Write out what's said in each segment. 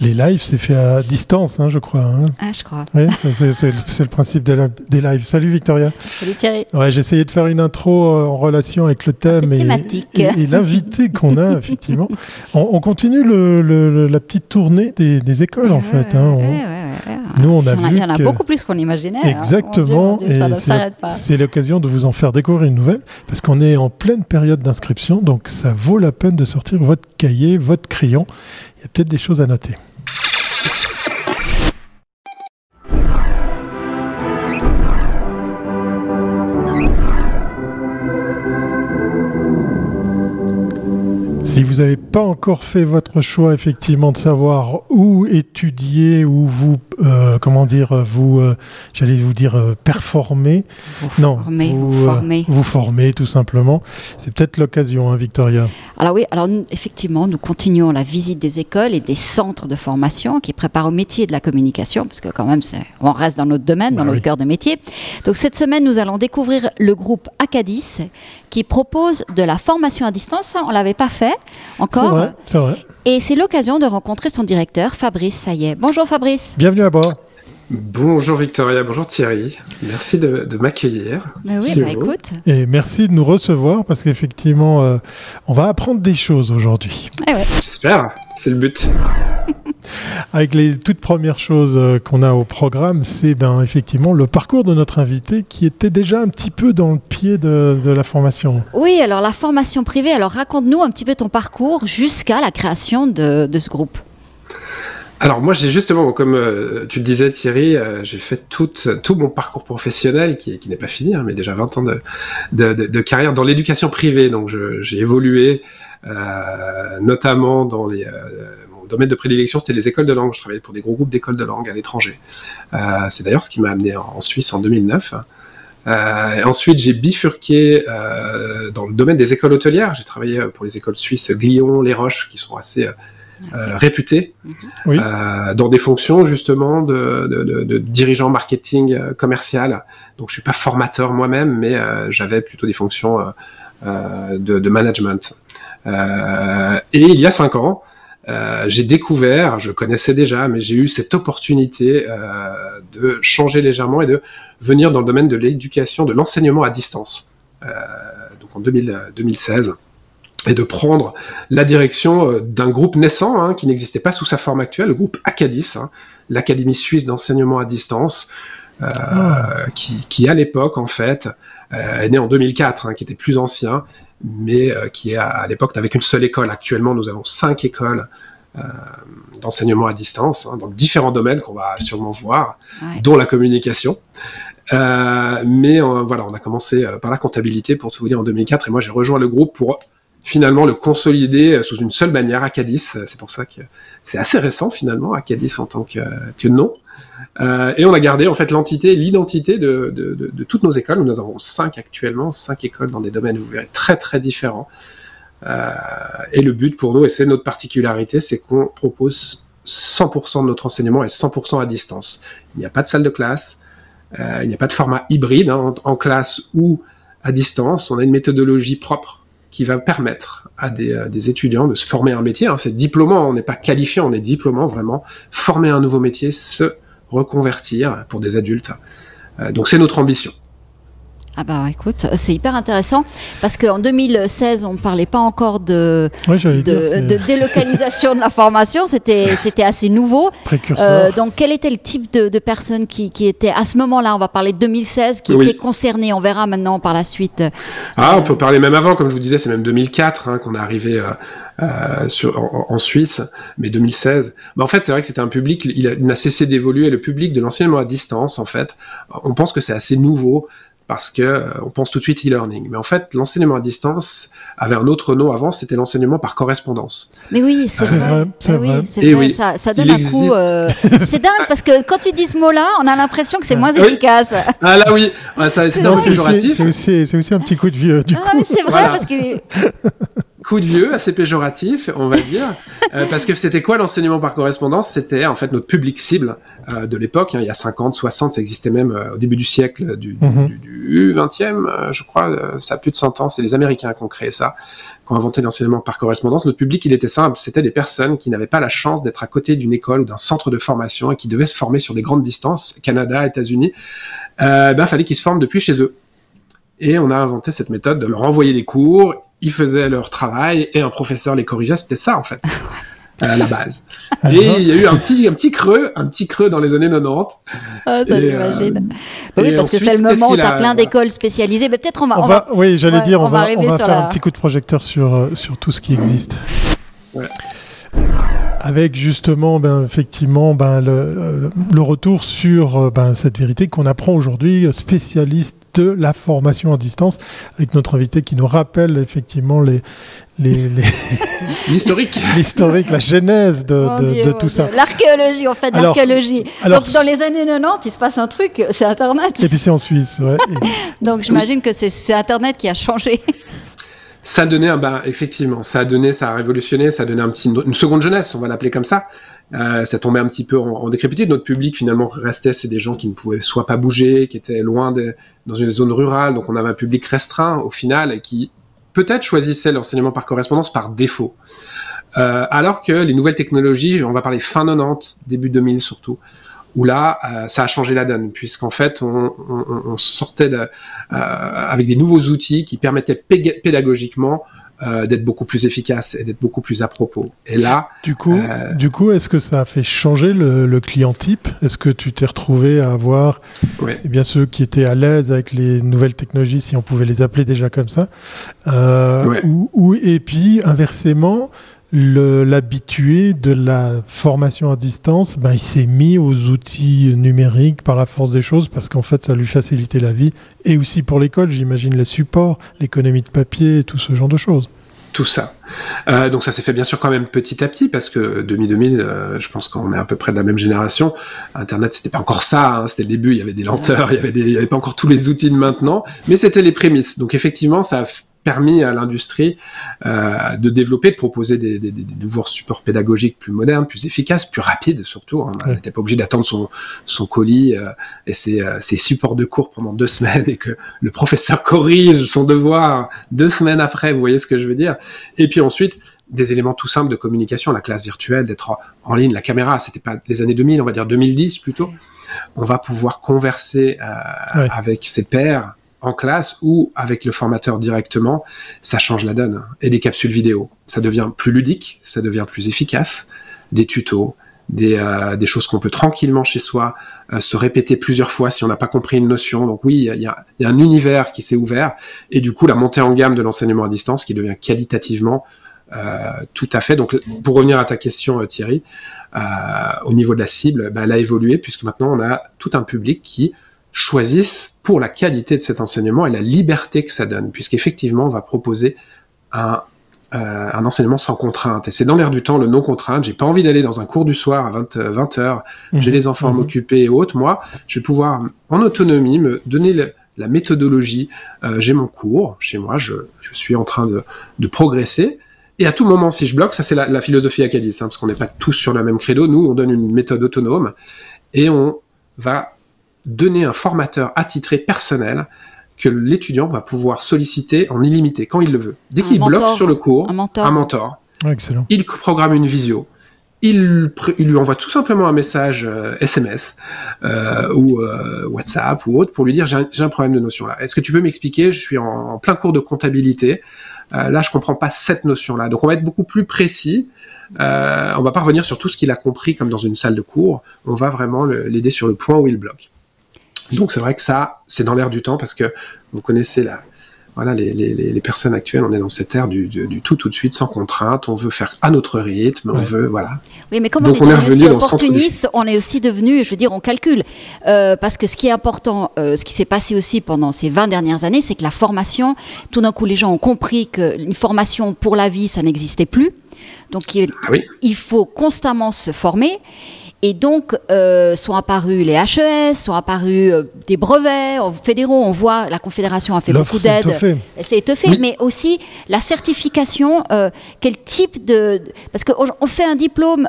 les lives, c'est fait à distance, hein, je crois. Hein. Ah, je crois. Oui, c'est le principe des, des, lives. Salut Victoria. Salut Thierry. Ouais, j'ai essayé de faire une intro euh, en relation avec le thème et, et, l'invité qu'on a, effectivement. On, continue le, la petite tournée des, des écoles, en fait. Hein. Nous, on a, vu. Il y en a beaucoup plus qu'on imaginait. Exactement. et c'est l'occasion de vous en faire découvrir une nouvelle, parce qu'on est en pleine période d'inscription, donc ça vaut la peine de sortir votre cahier, votre crayon. Il y a peut-être des choses à noter. Si vous n'avez pas encore fait votre choix, effectivement, de savoir où étudier, où vous, euh, comment dire, vous, euh, j'allais vous dire, euh, performer. Vous non, formez, vous, vous formez. vous formez, tout simplement. C'est peut-être l'occasion, hein, Victoria. Alors oui, alors effectivement, nous continuons la visite des écoles et des centres de formation qui préparent au métier de la communication, parce que quand même, on reste dans notre domaine, dans bah notre cœur de métier. Donc cette semaine, nous allons découvrir le groupe Acadis, qui propose de la formation à distance. Ça, on l'avait pas fait encore. C'est vrai, Et c'est l'occasion de rencontrer son directeur, Fabrice Saillet. Bonjour Fabrice. Bienvenue à bord. Bonjour Victoria, bonjour Thierry. Merci de, m'accueillir. Ben oui, bah écoute. Et merci de nous recevoir parce qu'effectivement, euh, on va apprendre des choses aujourd'hui. Eh ouais. J'espère, c'est le but. Avec les toutes premières choses euh, qu'on a au programme, c'est ben, effectivement le parcours de notre invité qui était déjà un petit peu dans le pied de, la formation. Oui, alors la formation privée, alors raconte-nous un petit peu ton parcours jusqu'à la création de ce groupe. Alors moi j'ai justement, comme euh, tu le disais Thierry, euh, j'ai fait tout, tout mon parcours professionnel qui, qui n'est pas fini, hein, mais déjà 20 ans de, de, de, carrière dans l'éducation privée. Donc j'ai évolué euh, notamment dans les... domaine de prédilection c'était les écoles de langue. Je travaillais pour des gros groupes d'écoles de langue à l'étranger. C'est d'ailleurs ce qui m'a amené en, Suisse en 2009. Euh, ensuite, j'ai bifurqué euh, dans le domaine des écoles hôtelières. J'ai travaillé pour les écoles suisses Glion, Les Roches, qui sont assez euh, réputés euh, dans des fonctions justement de, de, de, dirigeant marketing euh, commercial. Donc je suis pas formateur moi-même, mais j'avais plutôt des fonctions de, de, management. et il y a cinq ans, j'ai découvert, je connaissais déjà, mais j'ai eu cette opportunité de changer légèrement et de venir dans le domaine de l'éducation, de l'enseignement à distance. donc en 2000, 2016 et de prendre la direction euh, d'un groupe naissant hein, qui n'existait pas sous sa forme actuelle, le groupe Acadis, hein, l'Académie suisse d'enseignement à distance, euh, ah. qui, qui, à l'époque en fait euh, est né en 2004, hein, qui était plus ancien, mais euh, qui à, l'époque n'avait qu'une seule école. Actuellement, nous avons cinq écoles euh, d'enseignement à distance hein, dans différents domaines qu'on va sûrement voir, dont la communication. Euh, mais voilà, on a commencé par la comptabilité pour tout vous dire en 2004 et moi j'ai rejoint le groupe pour finalement le consolider euh, sous une seule manière, Acadis. Euh, c'est pour ça que c'est assez récent finalement, Acadis en tant que, que nom. Euh, et on a gardé en fait l'entité, l'identité de, de, de, de, toutes nos écoles. Nous en avons cinq actuellement, cinq écoles dans des domaines, vous verrez, très très différents. Euh, et le but pour nous, et c'est notre particularité, c'est qu'on propose 100% de notre enseignement est 100% à distance. Il n'y a pas de salle de classe, euh, il n'y a pas de format hybride hein, en classe ou à distance. On a une méthodologie propre qui va permettre à des, euh, des, étudiants de se former un métier. Hein. C'est diplômant, on n'est pas qualifié, on est diplômant vraiment. Former un nouveau métier, se reconvertir pour des adultes. Euh, donc c'est notre ambition. Ah bah écoute, c'est hyper intéressant parce qu'en 2016, on ne parlait pas encore de, de, délocalisation de la formation, c'était c'était assez nouveau. Euh, donc quel était le type de, personnes qui, qui étaient à ce moment-là, on va parler de 2016, qui étaient concernées, on verra maintenant par la suite. Ah, on peut parler même avant, comme je vous disais, c'est même 2004 hein, qu'on est arrivé euh, euh, sur, en, Suisse, mais 2016. Mais en fait, c'est vrai que c'était un public, il n'a cessé d'évoluer, le public de l'enseignement à distance, en fait, on pense que c'est assez nouveau parce que euh, on pense tout de suite e-learning. Mais en fait, l'enseignement à distance avait un autre nom avant, c'était l'enseignement par correspondance. Mais oui, c'est vrai. C'est vrai, oui, Ça, ça, donne un coup. Euh, c'est dingue parce que quand tu dis ce mot-là, on a l'impression que c'est moins efficace. Ah là oui, c'est aussi, aussi, un petit coup de vieux. Du ah, c'est vrai parce que coup de vieux, assez péjoratif, on va dire, euh, parce que c'était quoi l'enseignement par correspondance? C'était en fait notre public cible euh, de l'époque. Hein, il y a 50, 60, ça existait même euh, au début du siècle du, Mhm. du, du 20e, je crois. ça a plus de 100 ans. C'est les Américains qui ont créé ça, qui ont inventé l'enseignement par correspondance. Notre public, il était simple. C'était des personnes qui n'avaient pas la chance d'être à côté d'une école ou d'un centre de formation et qui devaient se former sur des grandes distances, Canada, États-Unis. Ben, fallait qu'ils se forment depuis chez eux. Et on a inventé cette méthode de leur envoyer des cours, ils faisaient leur travail et un professeur les corrigeait. C'était ça en fait, à la base. Ah, Et il y a eu un petit, un petit creux, un petit creux dans les années 90. Ah, ça, Et, j'imagine. euh, Bah oui, parce que c'est le moment où tu as a- plein d'écoles spécialisées. Mais peut-être on va. On on va, oui, j'allais ouais, dire, on, on va va, arriver on va sur faire la- un petit coup de projecteur sur, sur tout ce qui existe. Ouais. Avec justement, ben, effectivement, ben, le, retour sur euh, ben, cette vérité qu'on apprend aujourd'hui, euh, spécialiste de la formation à distance, avec notre invité qui nous rappelle effectivement les, les, les- L'historique. l'historique, la genèse de, Mon de- Dieu, de mon tout ça. L'archéologie, on fait Alors- l'archéologie. alors- Donc dans les années 90, il se passe un truc, c'est Internet. Et puis c'est en Suisse, ouais. Donc j'imagine que c'est- c'est Internet qui a changé. Ça a donné un, bah, effectivement, ça a donné, ça a révolutionné, ça a donné un petit, une seconde jeunesse, on va l'appeler comme ça. Euh, ça tombait un petit peu en, en décrépitude. Notre public finalement restait, c'est des gens qui ne pouvaient soit pas bouger, qui étaient loin de, dans une zone rurale, donc on avait un public restreint au final et qui peut-être choisissait l'enseignement par correspondance par défaut. Euh, alors que les nouvelles technologies, on va parler fin 90, début 2000 surtout, où là, euh, ça a changé la donne, puisqu'en fait, on, on, on sortait de, euh, avec des nouveaux outils qui permettaient pédagogiquement euh, d'être beaucoup plus efficace et d'être beaucoup plus à propos. Et là, Du coup, Euh, du coup, est-ce que ça a fait changer le, le client type? Est-ce que tu t'es retrouvé à avoir eh bien ceux qui étaient à l'aise avec les nouvelles technologies, si on pouvait les appeler déjà comme ça, euh, ou, ou- et puis inversement, l'habitué de la formation à distance, ben, il s'est mis aux outils numériques par la force des choses parce qu'en fait, ça lui facilitait la vie et aussi pour l'école, j'imagine les supports, l'économie de papier et tout ce genre de choses. tout ça. Euh, donc ça s'est fait bien sûr quand même petit à petit parce que 2000-2000, euh, je pense qu'on est à peu près de la même génération. Internet, c'était pas encore ça. hein, c'était le début. Il y avait des lenteurs, il y avait pas encore tous les outils de maintenant, mais c'était les prémices. Donc effectivement, ça a permis à l'industrie euh, de développer, de proposer des, des, des- nouveaux supports pédagogiques plus modernes, plus efficaces, plus rapides surtout. hein. On Ouais. n'était pas obligé d'attendre son, son colis euh, et ses, euh, ses supports de cours pendant deux semaines et que le professeur corrige son devoir deux semaines après. Vous voyez ce que je veux dire Et puis ensuite, des éléments tout simples de communication, la classe virtuelle, d'être en, en ligne, la caméra, c'était pas les années 2000, on va dire 2010 plutôt. On va pouvoir converser euh, Ouais. avec ses pairs en classe ou avec le formateur directement, ça change la donne. Et des capsules vidéo, ça devient plus ludique, ça devient plus efficace, des tutos, des, euh, choses qu'on peut tranquillement chez soi euh, se répéter plusieurs fois si on n'a pas compris une notion. Donc oui, il y a, y a un univers qui s'est ouvert et du coup la montée en gamme de l'enseignement à distance qui devient qualitativement euh, tout à fait. Donc pour revenir à ta question euh, Thierry, euh, au niveau de la cible, bah, elle a évolué puisque maintenant on a tout un public qui choisissent pour la qualité de cet enseignement et la liberté que ça donne, puisqu'effectivement, on va proposer un, euh, un enseignement sans contrainte. Et c'est dans l'air du temps, le non-contrainte. J'ai pas envie d'aller dans un cours du soir à 20, euh, 20 heures, j'ai les enfants à Mhm. m'occuper et autres. Moi, je vais pouvoir, en autonomie, me donner le- la méthodologie. Euh, j'ai mon cours chez moi, je, je suis en train de, de progresser. Et à tout moment, si je bloque, ça c'est la, la philosophie Acadis, hein, parce qu'on n'est pas tous sur le même credo. Nous, on donne une méthode autonome et on va donner un formateur attitré personnel que l'étudiant va pouvoir solliciter en illimité quand il le veut. Dès qu'il bloque sur le cours, Un mentor. un mentor, Ouais, excellent. il programme une visio. Il, lui envoie tout simplement un message euh, SMS euh, ou euh, WhatsApp ou autre pour lui dire j'ai un, problème de notion là. Est-ce que tu peux m'expliquer? Je suis en, en plein cours de comptabilité. Euh, là, je comprends pas cette notion là. Donc, on va être beaucoup plus précis. Euh, on va pas revenir sur tout ce qu'il a compris comme dans une salle de cours. On va vraiment l'aider sur le point où il bloque. Donc, c'est vrai que ça, c'est dans l'air du temps parce que vous connaissez la, voilà, les, les, les personnes actuelles, on est dans cette ère du, du, du tout tout de suite, sans contrainte. On veut faire à notre rythme. On veut, voilà. Oui, mais comme Donc, on on est, est devenu revenu aussi opportuniste, on est aussi devenu, je veux dire, on calcule. Euh, parce que ce qui est important, euh, ce qui s'est passé aussi pendant ces 20 dernières années, c'est que la formation, tout d'un coup, les gens ont compris qu'une formation pour la vie, ça n'existait plus. Donc, il, Ah oui. il faut constamment se former. Et donc, euh, sont apparus les HES, sont apparus euh, des brevets fédéraux. On voit la Confédération a fait beaucoup d'aide. C'est étoffé, mais aussi la certification. Euh, quel type de. Parce qu'on fait un diplôme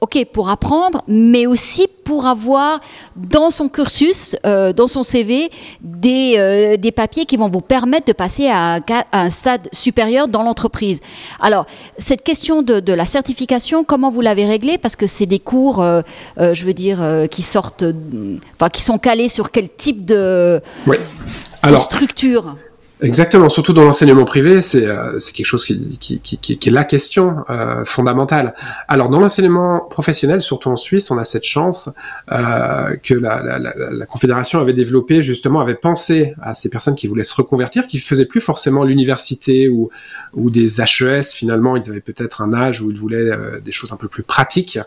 ok, pour apprendre, mais aussi pour avoir dans son cursus, euh, dans son CV, des, euh, des, papiers qui vont vous permettre de passer à un, stade supérieur dans l'entreprise. Alors, cette question de, de, la certification, comment vous l'avez réglée? Parce que c'est des cours, euh, je veux dire, qui sortent, enfin, qui sont calés sur quel type de, Alors, de structure? Exactement, surtout dans l'enseignement privé, c'est euh, quelque chose qui, qui, qui, qui, est la question euh, fondamentale. Alors dans l'enseignement professionnel, surtout en Suisse, on a cette chance euh, que la, la, la, la, Confédération avait développé, justement, avait pensé à ces personnes qui voulaient se reconvertir, qui faisaient plus forcément l'université ou, ou des HES, finalement, ils avaient peut-être un âge où ils voulaient euh, des choses un peu plus pratiques.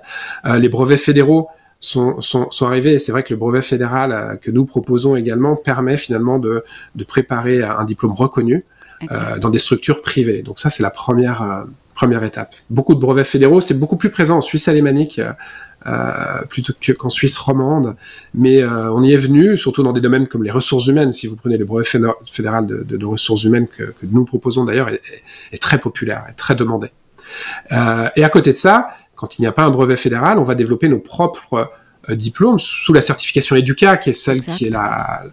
Euh, les brevets fédéraux sont, sont, sont arrivés. Et c'est vrai que le brevet fédéral euh, que nous proposons également permet finalement de, de préparer un diplôme reconnu euh, dans des structures privées. Donc ça, c'est la première, euh, première étape. Beaucoup de brevets fédéraux, c'est beaucoup plus présent en Suisse alémanique. Euh, plutôt qu'en Suisse romande, mais euh, on y est venu, surtout dans des domaines comme les ressources humaines. Si vous prenez le brevet fédéral de, de, de ressources humaines que, que, nous proposons d'ailleurs, est, est, très populaire, est très demandé. Euh, et à côté de ça, quand il n'y a pas un brevet fédéral, on va développer nos propres euh, diplômes sous la certification EDUCA, qui est celle qui est la,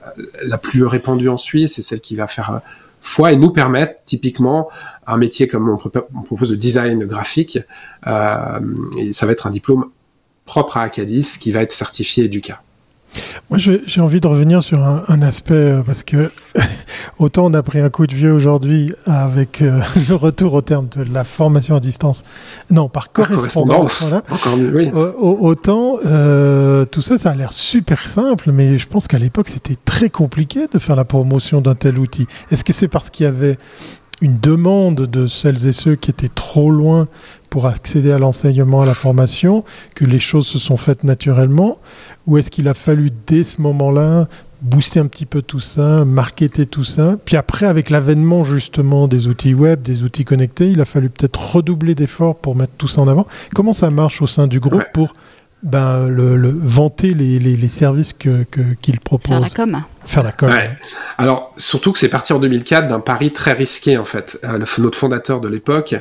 la, plus répandue en Suisse et celle qui va faire euh, foi et nous permettre typiquement un métier comme on, propose de design graphique, euh, et ça va être un diplôme propre à Acadis qui va être certifié EDUCA. Moi, j'ai envie de revenir sur un, un aspect, euh, parce que autant on a pris un coup de vieux aujourd'hui avec euh, le retour au terme de la formation à distance, non, par correspondance, voilà. oui. autant euh, tout ça, ça a l'air super simple, mais je pense qu'à l'époque, c'était très compliqué de faire la promotion d'un tel outil. Est-ce que c'est parce qu'il y avait une demande de celles et ceux qui étaient trop loin pour accéder à l'enseignement, à la formation, que les choses se sont faites naturellement Ou est-ce qu'il a fallu, dès ce moment-là, booster un petit peu tout ça, marketer tout ça? Puis après, avec l'avènement justement des outils web, des outils connectés, il a fallu peut-être redoubler d'efforts pour mettre tout ça en avant. Comment ça marche au sein du groupe pour ben, le, le, vanter les, les, les services qu'il que, qu'il propose? Faire la com. Faire la com. Ouais. Alors, surtout que c'est parti en 2004 d'un pari très risqué, en fait. Euh, le, notre fondateur de l'époque,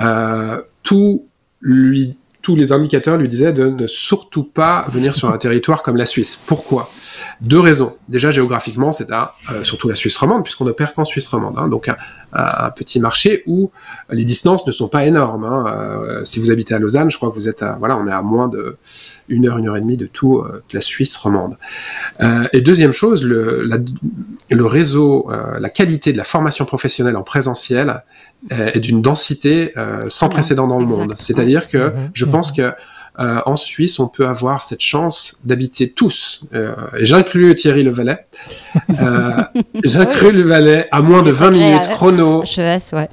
euh, tout lui, tous les indicateurs lui disaient de ne surtout pas venir sur un territoire comme la Suisse. Pourquoi? Deux raisons. Déjà géographiquement, c'est à euh, surtout la Suisse romande, puisqu'on opère qu'en Suisse romande, hein, donc un, un, petit marché où les distances ne sont pas énormes. Hein. Euh, si vous habitez à Lausanne, je crois que vous êtes à, voilà, on est à moins de une heure, une heure et demie de tout euh, de la Suisse romande. Euh, et deuxième chose, le, la, le réseau, euh, la qualité de la formation professionnelle en présentiel est d'une densité sans précédent dans le monde. C'est-à-dire que mmh. je pense que euh, en Suisse, on peut avoir cette chance d'habiter tous, euh, et j'inclus Thierry Le Valais, euh, j'inclus Le Valais à moins de 20 minutes chrono HES, ouais.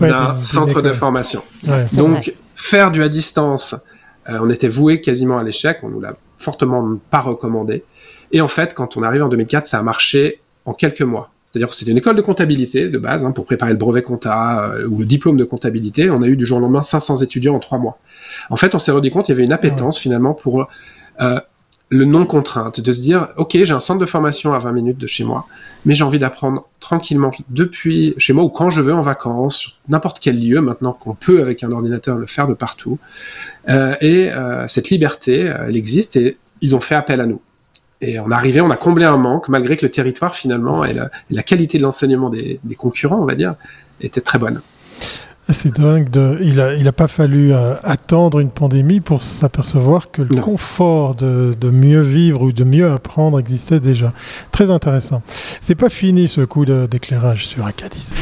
d'un centre de formation. Ouais. Donc, faire du à distance, euh, on était voué quasiment à l'échec, on nous l'a fortement pas recommandé. Et en fait, quand on arrive en 2004, ça a marché en quelques mois. C'est-à-dire que c'était une école de comptabilité de base, hein, pour préparer le brevet compta euh, ou le diplôme de comptabilité. On a eu du jour au lendemain 500 étudiants en trois mois. En fait, on s'est rendu compte qu'il y avait une appétence ouais. finalement pour euh, le non-contrainte, de se dire, OK, j'ai un centre de formation à 20 minutes de chez moi, mais j'ai envie d'apprendre tranquillement depuis chez moi ou quand je veux en vacances, n'importe quel lieu, maintenant qu'on peut avec un ordinateur le faire de partout. Euh, et euh, cette liberté, euh, elle existe et ils ont fait appel à nous. Et on arrivé, on a comblé un manque, malgré que le territoire finalement et la, qualité de l'enseignement des, concurrents, on va dire, était très bonne. C'est dingue. De, il n'a il a pas fallu euh, attendre une pandémie pour s'apercevoir que le non. confort de, de, mieux vivre ou de mieux apprendre existait déjà. Très intéressant. C'est pas fini ce coup d'éclairage sur Acadis.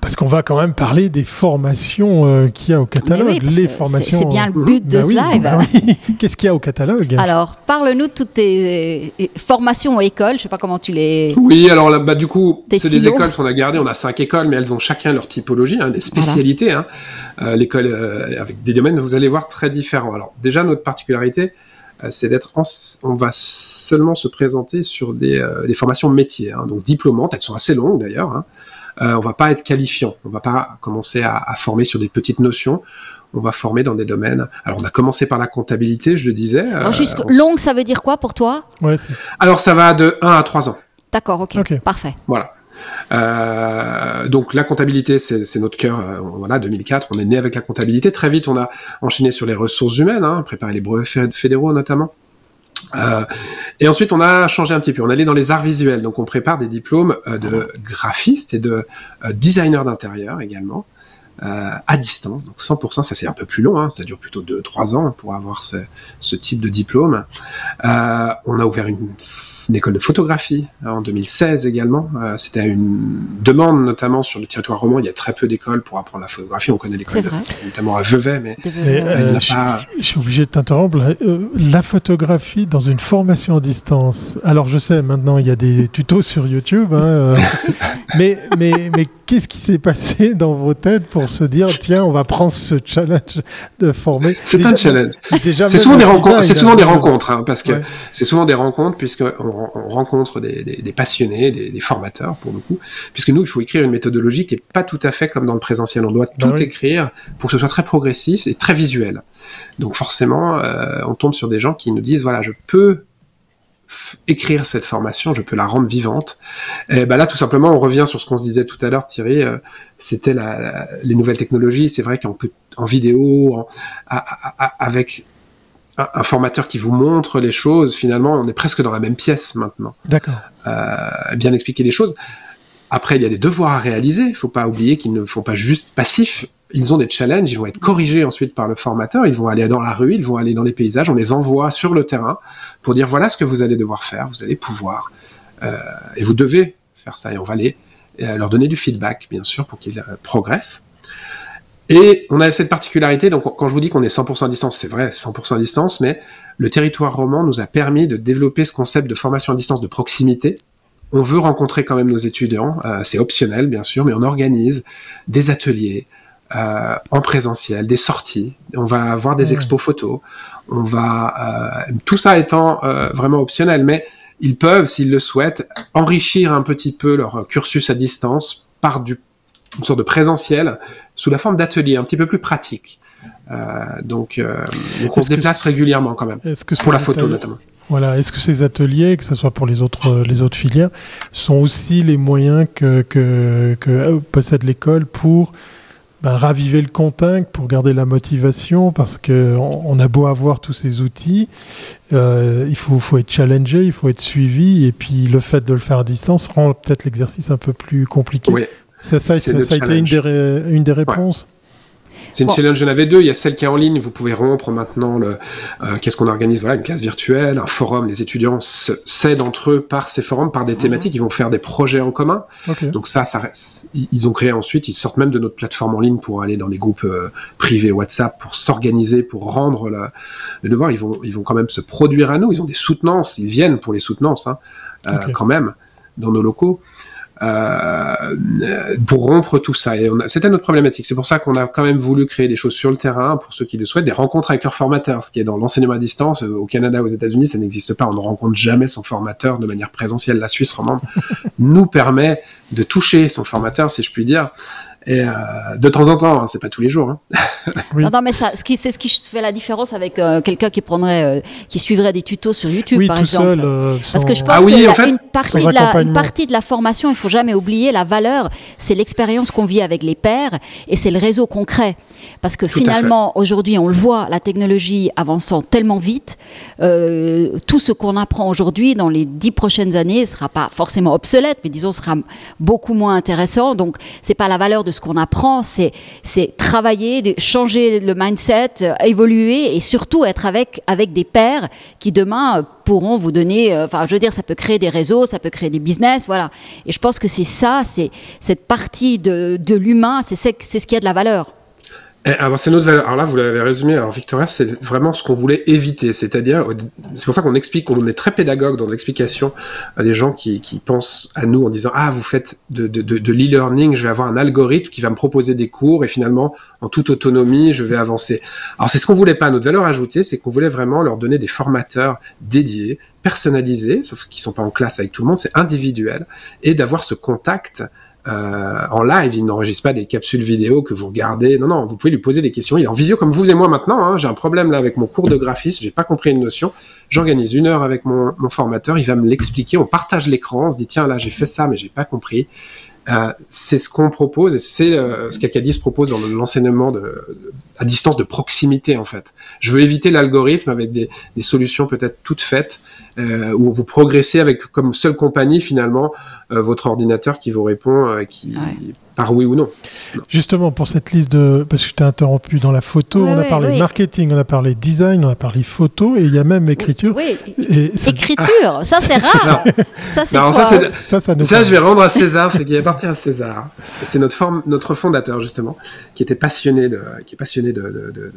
Parce qu'on va quand même parler des formations euh, qu'il y a au catalogue. Oui, les formations. C'est bien le but de bah ce oui, live. Bah oui. Qu'est-ce qu'il y a au catalogue? Alors, parle-nous de toutes tes formations aux écoles. Je sais pas comment tu les. Oui, alors là, bah, du coup, c'est des écoles qu'on a gardées. On a cinq écoles, mais elles ont chacun leur typologie, hein, des spécialités. Voilà. Hein. Euh, L'école euh, avec des domaines, vous allez voir, très différents. Alors, déjà, notre particularité, euh, c'est d'être on va seulement se présenter sur des, euh, des formations métiers, hein, donc diplômantes. Elles sont assez longues d'ailleurs. Hein. Euh, on va pas être qualifiant, on va pas commencer à, à, former sur des petites notions. on va former dans des domaines. Alors on a commencé par la comptabilité, je le disais. Alors juste longue, ça veut dire quoi pour toi? Ouais, Alors ça va de 1 à 3 ans. D'accord, ok, parfait. Voilà. Euh, donc la comptabilité, c'est notre cœur. Euh, voilà, 2004, on est né avec la comptabilité. Très vite, on a enchaîné sur les ressources humaines, hein, préparé les brevets fédéraux notamment. Euh, et ensuite, on a changé un petit peu. On allait dans les arts visuels. Donc, on prépare des diplômes euh, de graphiste et de euh, designer d'intérieur également. Euh, à distance, donc 100%, ça c'est un peu plus long, hein, ça dure plutôt 2-3 ans pour avoir ce, ce type de diplôme. Euh, on a ouvert une, une, école de photographie hein, en 2016 également. Euh, C'était une demande notamment sur le territoire roman. Il y a très peu d'écoles pour apprendre la photographie. On connaît l'école notamment à Vevey, mais, euh, je, pas... je, suis obligé de t'interrompre. Euh, la photographie dans une formation à distance. Alors je sais maintenant il y a des tutos sur YouTube, hein, euh, mais mais mais qu'est-ce qui s'est passé dans vos têtes pour se dire tiens on va prendre ce challenge de former c'est un challenge. c'est souvent des rencontres c'est souvent des rencontres hein, parce que ouais. c'est souvent des rencontres puisque on, on rencontre des, des, des passionnés des, des, formateurs pour le coup. Puisque nous il faut écrire une méthodologie qui est pas tout à fait comme dans le présentiel. On doit tout oui. écrire pour que ce soit très progressif et très visuel. Donc forcément euh, on tombe sur des gens qui nous disent voilà je peux écrire cette formation, je peux la rendre vivante. Et ben là, tout simplement, on revient sur ce qu'on se disait tout à l'heure, Thierry. Euh, C'était la, la, les nouvelles technologies. C'est vrai qu'en peut en vidéo, en, a, a, avec un, un, formateur qui vous montre les choses, finalement, on est presque dans la même pièce maintenant. D'accord. Euh, bien expliquer les choses. Après, il y a des devoirs à réaliser. Il ne faut pas oublier qu'ils ne font pas juste passifs ils ont des challenges, ils vont être corrigés ensuite par le formateur, ils vont aller dans la rue, ils vont aller dans les paysages, on les envoie sur le terrain pour dire voilà ce que vous allez devoir faire, vous allez pouvoir, euh, et vous devez faire ça, et on va les, euh, leur donner du feedback, bien sûr, pour qu'ils euh, progressent. Et on a cette particularité, donc quand je vous dis qu'on est 100% à distance, c'est vrai, 100% à distance, mais le territoire roman nous a permis de développer ce concept de formation à distance de proximité. On veut rencontrer quand même nos étudiants, euh, c'est optionnel bien sûr, mais on organise des ateliers, euh, en présentiel, des sorties, on va avoir des expos photos, on va euh, tout ça étant euh, vraiment optionnel, mais ils peuvent, s'ils le souhaitent, enrichir un petit peu leur cursus à distance par du, une sorte de présentiel sous la forme d'ateliers un petit peu plus pratiques. donc, donc on se déplace régulièrement quand même, que pour la photo notamment. Voilà. Est-ce que ces ateliers, que ce soit pour les autres, les autres filières, sont aussi les moyens que, que, que possède l'école pour bah, raviver le contact pour garder la motivation parce que on, a beau avoir tous ces outils, euh, il faut, faut, être challengé, il faut être suivi et puis le fait de le faire à distance rend peut-être l'exercice un peu plus compliqué. Oui, ça, ça, ça, ça a été une des, une des réponses. Ouais. C'est une bon. challenge, il y en avait deux. Il y a celle qui est en ligne, vous pouvez rompre maintenant le, euh, qu'est-ce qu'on organise, voilà, une classe virtuelle, un forum, les étudiants s'aident entre eux par ces forums, par des thématiques, mmh. ils vont faire des projets en commun. Okay. Donc ça, ça, ils ont créé ensuite, ils sortent même de notre plateforme en ligne pour aller dans les groupes euh, privés WhatsApp, pour s'organiser, pour rendre la, le devoir. Ils vont, ils vont quand même se produire à nous, ils ont des soutenances, ils viennent pour les soutenances, hein, euh, quand même, dans nos locaux. Euh, pour rompre tout ça. Et c'était notre problématique. C'est pour ça qu'on a quand même voulu créer des choses sur le terrain pour ceux qui le souhaitent, des rencontres avec leurs formateurs, ce qui est dans l'enseignement à distance. Au Canada, aux États-Unis, ça n'existe pas. On ne rencontre jamais son formateur de manière présentielle. La Suisse romande nous permet de toucher son formateur, si je puis dire. Et euh, de temps en temps, hein, c'est pas tous les jours. Hein. oui. Non, non, mais ça, ce qui, c'est ce qui fait la différence avec euh, quelqu'un qui prendrait, euh, qui suivrait des tutos sur YouTube, oui, par tout exemple. Seul, euh, Parce que je pense ah, oui, en fait, une, partie de la, une partie de la formation, il faut jamais oublier la valeur, c'est l'expérience qu'on vit avec les pairs et c'est le réseau concret. Parce que tout finalement, aujourd'hui, on le voit, la technologie avançant tellement vite, euh, tout ce qu'on apprend aujourd'hui dans les dix prochaines années ne sera pas forcément obsolète, mais disons sera beaucoup moins intéressant. Donc, c'est pas la valeur de ce qu'on apprend, c'est c'est travailler, changer le mindset, évoluer et surtout être avec avec des pairs qui demain pourront vous donner, euh, enfin, je veux dire, ça peut créer des réseaux, ça peut créer des business, voilà. Et je pense que c'est ça, c'est cette partie de, de l'humain, c'est ce qui a de la valeur. Alors c'est notre valeur. Alors là, vous l'avez résumé. Alors Victoria, c'est vraiment ce qu'on voulait éviter. C'est-à-dire, c'est pour ça qu'on explique, qu'on est très pédagogue dans l'explication à des gens qui, qui, pensent à nous en disant ah vous faites de, de, de, de l'e-learning, je vais avoir un algorithme qui va me proposer des cours et finalement en toute autonomie, je vais avancer. Alors c'est ce qu'on voulait pas. Notre valeur ajoutée, c'est qu'on voulait vraiment leur donner des formateurs dédiés, personnalisés, sauf qu'ils sont pas en classe avec tout le monde, c'est individuel, et d'avoir ce contact euh, en live. Il n'enregistre pas des capsules vidéo que vous regardez. Non, non, vous pouvez lui poser des questions. Il est en visio comme vous et moi maintenant. Hein. J'ai un problème là avec mon cours de graphisme. J'ai pas compris une notion. J'organise une heure avec mon, mon formateur. Il va me l'expliquer. On partage l'écran. On se dit tiens là j'ai fait ça mais j'ai pas compris. Euh, c'est ce qu'on propose et c'est euh, ce qu'Acadis propose dans l'enseignement de, à distance de proximité en fait. Je veux éviter l'algorithme avec des, des solutions peut-être toutes faites euh, où vous progressez avec comme seule compagnie finalement euh, votre ordinateur qui vous répond euh, qui par oui ou non. Justement, pour cette liste de. Parce que je t'ai interrompu dans la photo, on a parlé marketing, on a parlé design, on a parlé photo, et il y a même écriture. Oui, écriture, ça c'est rare. ça, c'est ça, ça, ça, je vais rendre à César, c'est qui est parti à César. C'est notre, forme, notre fondateur, justement, qui était passionné, de, qui est passionné de, de, de,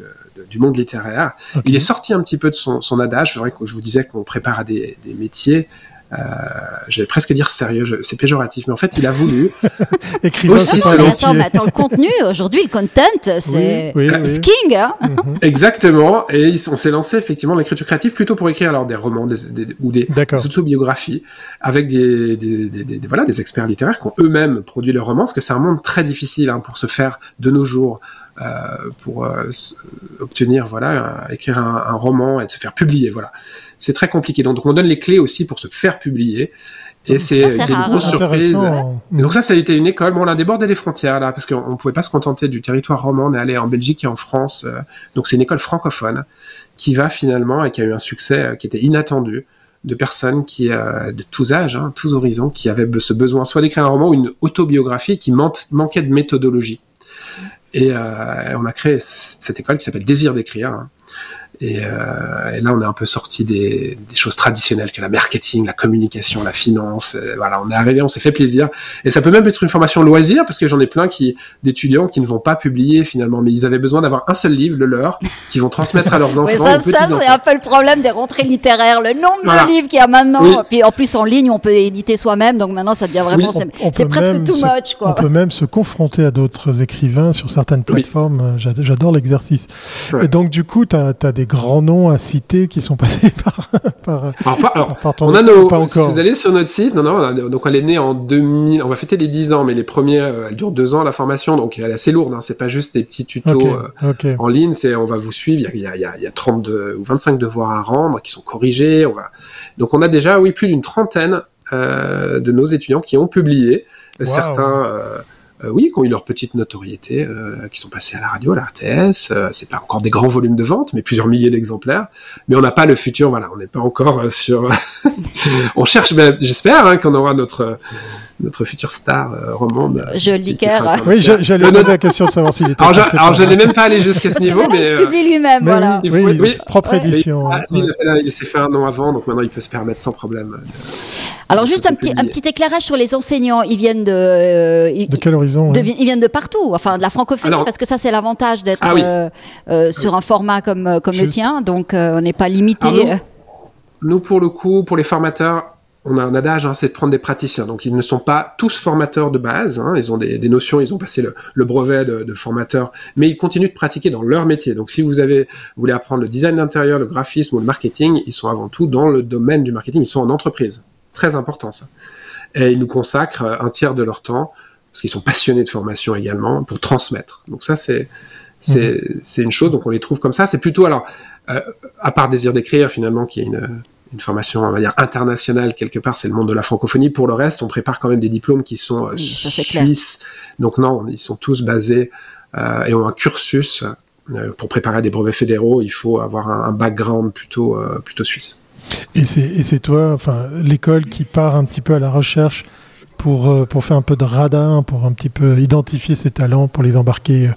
du monde littéraire. Il est sorti un petit peu de son, son adage. C'est vrai que je vous disais qu'on prépare à des, des métiers euh, je vais presque dire sérieux, c'est péjoratif, mais en fait, il a voulu écrire aussi attends, mais attends, mais attends, le contenu aujourd'hui, le content, c'est oui, king. Hein mhm. Exactement, et on s'est lancé effectivement l'écriture créative plutôt pour écrire alors des romans des, ou des, autobiographies avec des, des, voilà des experts littéraires qui ont eux-mêmes produit leurs romans, parce que c'est un monde très difficile hein, pour se faire de nos jours. Euh, pour euh, obtenir voilà écrire un, un, roman et se faire publier voilà c'est très compliqué. Donc, on donne les clés aussi pour se faire publier. Et c'est des grosses surprises. donc ça, ça a été une école. Bon, on a débordé les frontières là, parce qu'on ne pouvait pas se contenter du territoire roman. On est allé en Belgique et en France. Euh. donc c'est une école francophone qui va finalement et qui a eu un succès euh, qui était inattendu de personnes qui, euh, de tous âges, hein, tous horizons, qui avaient ce besoin soit d'écrire un roman ou une autobiographie qui manquait de méthodologie. Et on a créé cette école qui s'appelle Désir d'écrire, hein, et, euh, et, là, on est un peu sorti des, des, choses traditionnelles que la marketing, la communication, la finance. Euh, voilà, on est arrivé, on s'est fait plaisir. Et ça peut même être une formation loisir parce que j'en ai plein qui d'étudiants qui ne vont pas publier finalement, mais ils avaient besoin d'avoir un seul livre, le leur, qui vont transmettre à leurs enfants. Oui, ça, ça c'est un peu le problème des rentrées littéraires, le nombre de livres qu'il y a maintenant. Puis en plus en ligne, on peut éditer soi-même, donc maintenant ça devient vraiment, c'est presque too much. Quoi. On peut même se confronter à d'autres écrivains sur certaines plateformes. J'adore l'exercice. Et donc du coup, tu as, as des grands noms à citer qui sont passés par. par, alors, on a nos. Pas encore. Si vous allez sur notre site, non, non, donc elle est née en 2000. On va fêter les 10 ans, mais les premiers, euh, elle dure 2 ans la formation, donc elle est assez lourde. Hein, c'est pas juste des petits tutos euh, en ligne. C'est, on va vous suivre. Il y a, il y a, il y a 32 ou 25 devoirs à rendre qui sont corrigés. On va. Donc on a déjà, oui, plus d'une trentaine euh, de nos étudiants qui ont publié. Certains. Euh, euh, oui, qui ont eu leur petite notoriété, euh, qui sont passés à la radio, à la RTS. Euh, c'est pas encore des grands volumes de vente, mais plusieurs milliers d'exemplaires. Mais on n'a pas le futur, voilà, on n'est pas encore euh, sur. on cherche, ben, j'espère, hein, qu'on aura notre notre future star romande. Je le dis Oui, j'allais poser la question de savoir s'il était. Alors, je, alors je n'ai même pas allé jusqu'à ce niveau, mais. Il publie lui-même, voilà. Oui, oui, propre édition. il, il s'est fait un nom avant, donc maintenant il peut se permettre sans problème. Alors juste un petit, un petit éclairage sur les enseignants. Ils viennent de... Euh, de quel horizon Ils viennent de partout, enfin de la francophonie, parce que ça c'est l'avantage d'être ah euh, euh, sur un format comme, comme le tien, donc on n'est pas limité. nous, pour le coup, pour les formateurs, on a un adage, hein, c'est de prendre des praticiens. Donc ils ne sont pas tous formateurs de base, hein, ils ont des, des, notions, ils ont passé le, le brevet de, de, formateur, mais ils continuent de pratiquer dans leur métier. Donc si vous avez, vous voulez apprendre le design d'intérieur, le graphisme ou le marketing, ils sont avant tout dans le domaine du marketing, ils sont en entreprise très important ça. Et ils nous consacrent un tiers de leur temps, parce qu'ils sont passionnés de formation également, pour transmettre. Donc ça, c'est c'est mhm. une chose, donc on les trouve comme ça. C'est plutôt, alors, euh, à part Désir d'écrire, finalement, qui est une, une formation, on va dire, internationale, quelque part, c'est le monde de la francophonie. Pour le reste, on prépare quand même des diplômes qui sont euh, suisses. Donc non, ils sont tous basés euh, et ont un cursus. Euh, pour préparer des brevets fédéraux, il faut avoir un, un background plutôt, euh, plutôt suisse. Et c'est toi, enfin, l'école qui part un petit peu à la recherche pour, euh, pour faire un peu de radar, pour un petit peu identifier ses talents, pour les embarquer euh,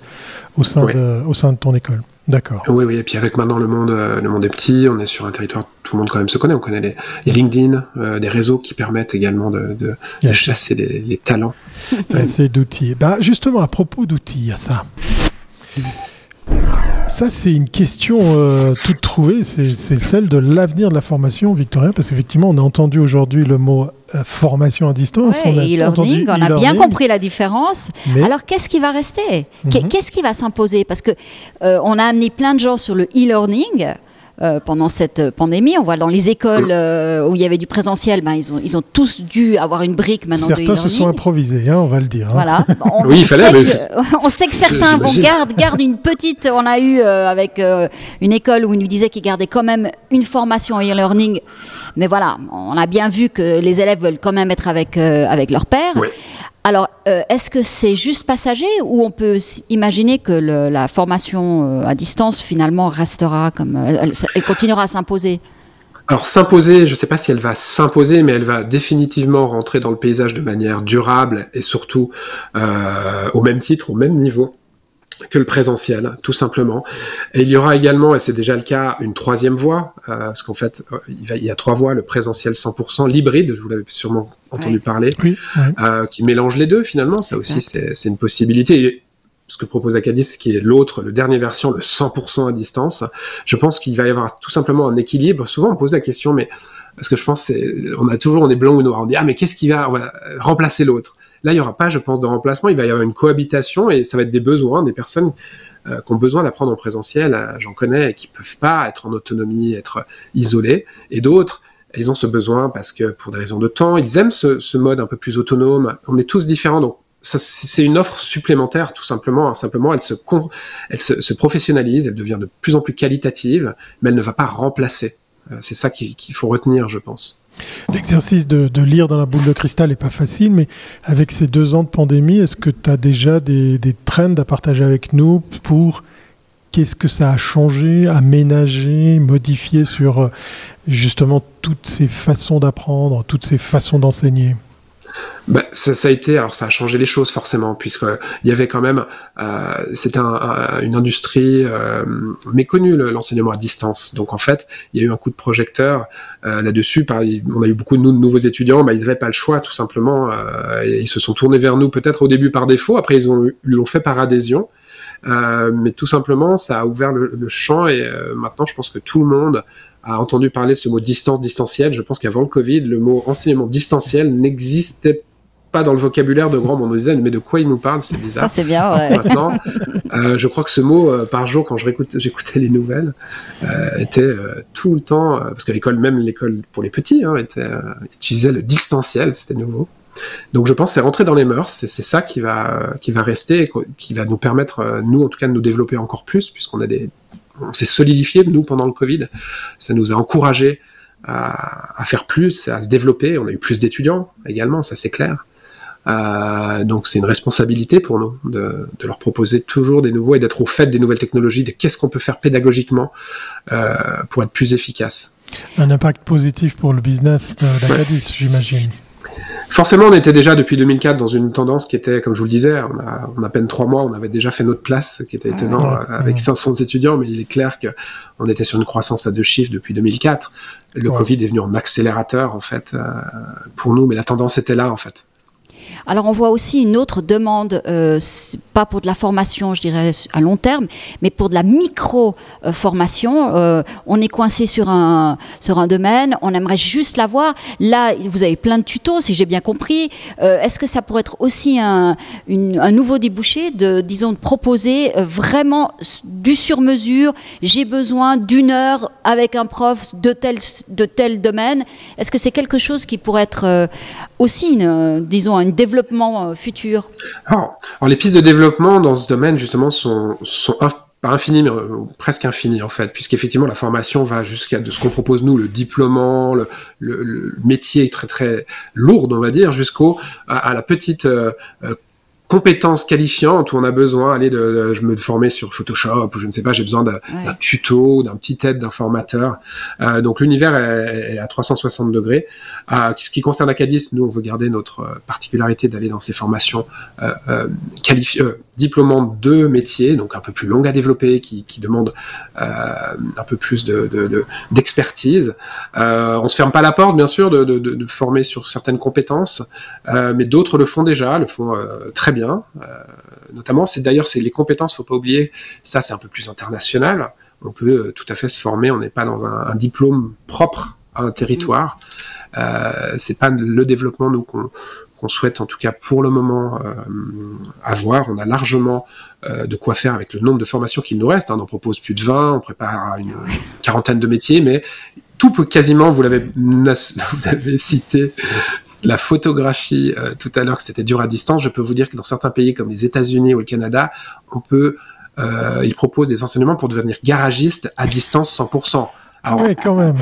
au sein, de, au sein de ton école. D'accord. Oui, oui, et puis avec maintenant le monde, euh, le monde est petit, on est sur un territoire, tout le monde quand même se connaît, on connaît les, LinkedIn, des réseaux qui permettent également de, de, chasser les, les talents. C'est d'outils. Bah, justement, à propos d'outils, il y a ça. Ça, c'est une question euh, toute trouvée, c'est celle de l'avenir de la formation, Victorien, parce qu'effectivement, on a entendu aujourd'hui le mot euh, formation à distance. on a, e on a bien compris la différence. Alors, qu'est-ce qui va rester? Mhm. Qu'est-ce qui va s'imposer? Parce que euh, on a amené plein de gens sur le e-learning. Pendant cette pandémie. On voit dans les écoles où il y avait du présentiel, ben, ils, ont, ils ont tous dû avoir une brique maintenant Certains se sont improvisés, hein, on va le dire. Hein. Voilà. On, oui, il fallait. on sait que certains vont garder, gardent une petite. On a eu avec une école où ils nous disaient qu'ils gardaient quand même une formation e-learning. Mais voilà, on a bien vu que les élèves veulent quand même être avec, avec leur père. Alors, euh, est-ce que c'est juste passager ou on peut imaginer que la formation euh, à distance finalement restera comme euh, elle, continuera à s'imposer? Alors s'imposer, je ne sais pas si elle va s'imposer, mais elle va définitivement rentrer dans le paysage de manière durable et surtout au même titre, au même niveau que le présentiel, tout simplement. Et il y aura également, et c'est déjà le cas, une troisième voie, euh, parce qu'en fait, euh, il, y a trois voies, le présentiel 100%, l'hybride, je vous l'avais sûrement entendu parler, euh, qui mélange les deux finalement, ça aussi c'est une possibilité. Et ce que propose Acadis, qui est l'autre, le dernier version, le 100% à distance, je pense qu'il va y avoir tout simplement un équilibre. Souvent on pose la question, mais parce que je pense c'est, on a toujours, on est blanc ou noir, on dit ah mais qu'est-ce qui va, on va remplacer l'autre? Là, il n'y aura pas, je pense, de remplacement. Il va y avoir une cohabitation et ça va être des besoins, des personnes euh, qui ont besoin d'apprendre en présentiel. Euh, j'en connais qui peuvent pas être en autonomie, être isolés, et d'autres. Ils ont ce besoin parce que pour des raisons de temps, ils aiment ce, mode un peu plus autonome. On est tous différents, donc c'est une offre supplémentaire, tout simplement. Simplement, elle, se, elle se, professionnalise, elle devient de plus en plus qualitative, mais elle ne va pas remplacer. Euh, c'est ça qu'il faut retenir, je pense. L'exercice de, lire dans la boule de cristal n'est pas facile, mais avec ces deux ans de pandémie, est-ce que tu as déjà des, trends à partager avec nous pour qu'est-ce que ça a changé, aménagé, modifié sur euh, justement toutes ces façons d'apprendre, toutes ces façons d'enseigner? Bah, ça, a été, alors ça a changé les choses forcément, puisque il y avait quand même, euh, c'était un, une industrie euh, méconnue l'enseignement à distance. Donc en fait, il y a eu un coup de projecteur euh, là-dessus. On a eu beaucoup de, nouveaux étudiants, bah, ils n'avaient pas le choix tout simplement. Ils se sont tournés vers nous peut-être au début par défaut, après ils ont l'ont fait par adhésion. Mais tout simplement, ça a ouvert le, champ et maintenant, je pense que tout le monde a entendu parler ce mot distance distancielle. Je pense qu'avant le Covid, le mot enseignement distanciel n'existait pas dans le vocabulaire de grand monde. mais de quoi il nous parle? C'est bizarre. Ça, c'est bien, ouais. Maintenant, euh, je crois que ce mot, euh, par jour, quand j'écoutais les nouvelles, euh, était tout le temps, parce que l'école, même l'école pour les petits, hein, était, utilisait le distanciel, c'était nouveau. Donc je pense que c'est rentré dans les mœurs, c'est ça qui va, qui va rester, et qui va nous permettre, nous en tout cas, de nous développer encore plus, puisqu'on a des, on s'est solidifié, nous, pendant le Covid. Ça nous a encouragé à, faire plus, à se développer. On a eu plus d'étudiants également, ça c'est clair. Euh, donc c'est une responsabilité pour nous de, de, leur proposer toujours des nouveaux et d'être au fait des nouvelles technologies, de qu'est-ce qu'on peut faire pédagogiquement euh, pour être plus efficace. Un impact positif pour le business d'Acadis, j'imagine. Forcément, on était déjà depuis 2004 dans une tendance qui était, comme je vous le disais, on a, on a à peine trois mois, on avait déjà fait notre place, qui était étonnant, avec 500 étudiants, mais il est clair que on était sur une croissance à deux chiffres depuis 2004. Le Covid est venu en accélérateur, en fait, euh, pour nous, mais la tendance était là, en fait. Alors on voit aussi une autre demande, euh, pas pour de la formation, je dirais, à long terme, mais pour de la micro-formation. Euh, on est coincé sur un, sur un domaine, on aimerait juste l'avoir. Là, vous avez plein de tutos, si j'ai bien compris. Euh, est-ce que ça pourrait être aussi un, un nouveau débouché de, disons, de proposer vraiment du sur-mesure J'ai besoin d'une heure avec un prof de tel, de tel domaine? Est-ce que c'est quelque chose qui pourrait être aussi, une, disons, un développement euh, futur. Alors, les pistes de développement dans ce domaine, justement, sont, sont pas infinies, mais euh, presque infinies, en fait, puisqu'effectivement, la formation va jusqu'à de ce qu'on propose nous, le diplômant, le, métier très très lourd, on va dire, jusqu'au à, la petite euh, compétences qualifiantes où on a besoin aller de, je me former sur Photoshop ou je ne sais pas j'ai besoin d'un tuto d'un petit aide d'un formateur euh, donc l'univers est, à 360 degrés. Euh, ce qui concerne Acadis nous on veut garder notre euh, particularité d'aller dans ces formations euh, euh, euh diplômantes de métiers donc un peu plus longues à développer qui, qui demandent un peu plus de d'expertise de, on se ferme pas la porte bien sûr de, de former sur certaines compétences mais d'autres le font déjà le font très bien euh, notamment, c'est d'ailleurs c'est les compétences, faut pas oublier. Ça, c'est un peu plus international. On peut euh, tout à fait se former. On n'est pas dans un, diplôme propre à un territoire. Euh, c'est pas le développement nous qu'on qu'on souhaite en tout cas pour le moment avoir. On a largement de quoi faire avec le nombre de formations qu'il nous reste. Hein. On en propose plus de 20, on prépare une quarantaine de métiers, mais tout peut quasiment, vous l'avez, vous avez cité la photographie euh, tout à l'heure que c'était dur à distance. Je peux vous dire que dans certains pays comme les États-Unis ou le Canada, on peut, euh, ils proposent des enseignements pour devenir garagiste à distance 100%. Ah ouais, quand même.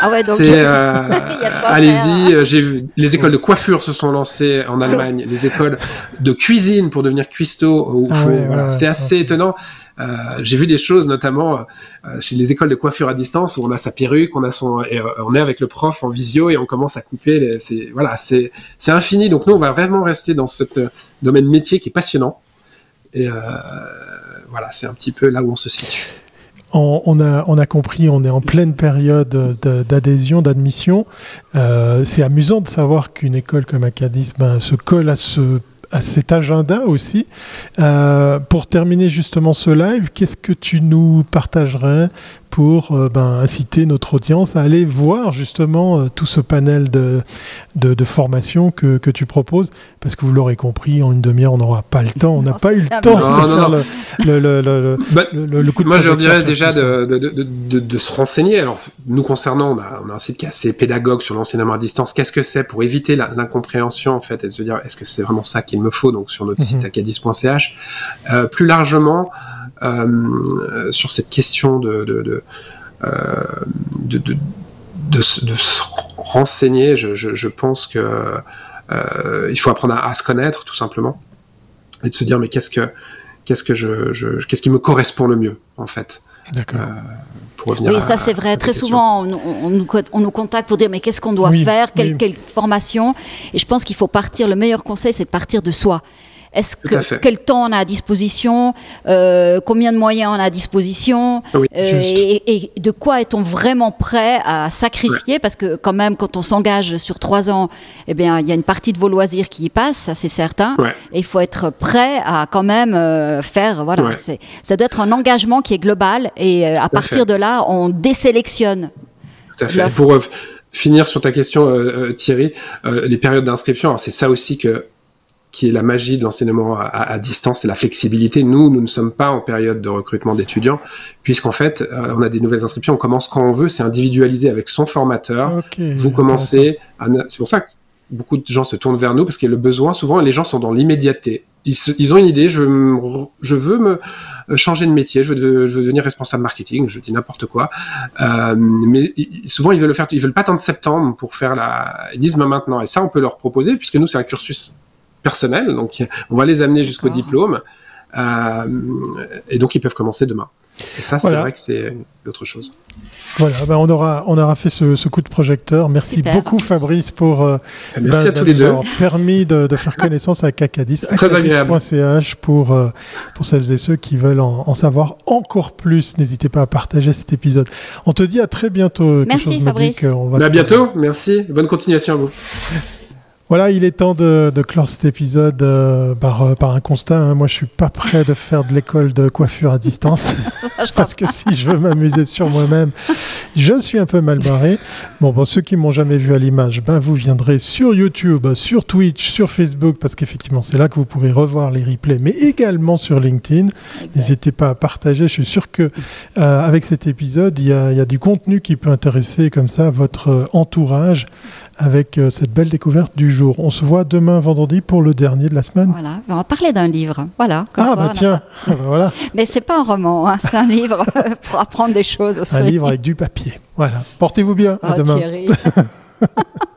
Ah ouais, donc euh, allez-y. Euh, j'ai vu les écoles de coiffure se sont lancées en Allemagne, les écoles de cuisine pour devenir cuistot. Ah voilà, c'est assez étonnant. Euh, j'ai vu des choses, notamment euh, chez les écoles de coiffure à distance, où on a sa perruque, on a son, et, euh, on est avec le prof en visio et on commence à couper. c'est voilà, c'est c'est infini. Donc nous, on va vraiment rester dans ce domaine métier qui est passionnant. Et voilà, c'est un petit peu là où on se situe. On, a, compris, on est en pleine période d'adhésion, d'admission. c'est amusant de savoir qu'une école comme Acadis ben, se colle à ce à cet agenda aussi. Euh, pour terminer justement ce live, qu'est-ce que tu nous partagerais pour euh, ben, inciter notre audience à aller voir justement euh, tout ce panel de, de, formation que, que, tu proposes Parce que vous l'aurez compris, en une demi-heure, on n'aura pas le temps. On n'a pas eu le temps de faire le, le, le, bah, le, coup de Moi, je dirais déjà de, de, de, se renseigner. Alors, nous concernant, on a, on a un site qui est assez pédagogue sur l'enseignement à distance. Qu'est-ce que c'est pour éviter l'incompréhension en fait et de se dire est-ce que c'est vraiment ça qu'il me faut Donc, sur notre mhm. site acadis.ch. Euh, plus largement, euh, sur cette question de, de, euh, de, de, de, se renseigner. Je, je, je pense que euh, il faut apprendre à, se connaître tout simplement et de se dire mais qu'est-ce que qu'est-ce que je, je qu'est-ce qui me correspond le mieux en fait. D'accord. Euh, pour oui, ça c'est vrai. Très souvent, on, on, nous, on, nous, contacte pour dire mais qu'est-ce qu'on doit faire, quelle, quelle, formation? Et je pense qu'il faut partir. Le meilleur conseil, c'est de partir de soi. Est-ce que quel temps on a à disposition, euh, combien de moyens on a à disposition, euh, et, de quoi est-on vraiment prêt à sacrifier? Parce que quand même, quand on s'engage sur trois ans, eh bien, il y a une partie de vos loisirs qui y passe, ça c'est certain. Et il faut être prêt à quand même euh, faire. Voilà, ça doit être un engagement qui est global, et à partir de là, on désélectionne. Tout à fait. Pour finir sur ta question, Thierry, les périodes d'inscription, c'est ça aussi que qui est la magie de l'enseignement à, distance, et la flexibilité. Nous, nous ne sommes pas en période de recrutement d'étudiants, puisqu'en fait, euh, on a des nouvelles inscriptions, on commence quand on veut, c'est individualisé avec son formateur. Vous commencez, c'est pour ça que beaucoup de gens se tournent vers nous, parce qu'il y a le besoin, souvent les gens sont dans l'immédiateté. Ils, ils, ont une idée, je, je veux me euh, changer de métier, je veux, je veux devenir responsable marketing, je dis n'importe quoi. Euh, mais souvent, ils veulent le faire, ils veulent pas attendre septembre pour faire la, ils disent maintenant. Et ça, on peut leur proposer, puisque nous, c'est un cursus personnel. Donc, on va les amener jusqu'au diplôme. Euh, et donc, ils peuvent commencer demain. Et ça, c'est vrai que c'est autre chose. Voilà, ben on aura on aura fait ce, coup de projecteur. Merci beaucoup Fabrice pour euh, Merci à tous les deux. permis de, faire connaissance avec Acadis. Acadis.ch pour euh, pour celles et ceux qui veulent en, savoir encore plus. N'hésitez pas à partager cet épisode. On te dit à très bientôt. Merci Fabrice. à bientôt. Merci. Bonne continuation à vous. Voilà, il est temps de, clore cet épisode euh, par, par, un constat. Hein. Moi, je suis pas prêt de faire de l'école de coiffure à distance parce que si je veux m'amuser sur moi-même, je suis un peu mal barré. Bon, bon ceux qui m'ont jamais vu à l'image, ben vous viendrez sur YouTube, sur Twitch, sur Facebook parce qu'effectivement, c'est là que vous pourrez revoir les replays, mais également sur LinkedIn. N'hésitez pas à partager. Je suis sûr que euh, avec cet épisode, il y, a, il y, a, du contenu qui peut intéresser comme ça votre entourage avec euh, cette belle découverte du jour. On se voit demain vendredi pour le dernier de la semaine. Voilà, on va parler d'un livre. Voilà. Ah bah tiens, voilà. Mais c'est pas un roman, hein. c'est un livre pour apprendre des choses aussi. Un livre avec du papier. Voilà. Portez-vous bien. À oh, demain.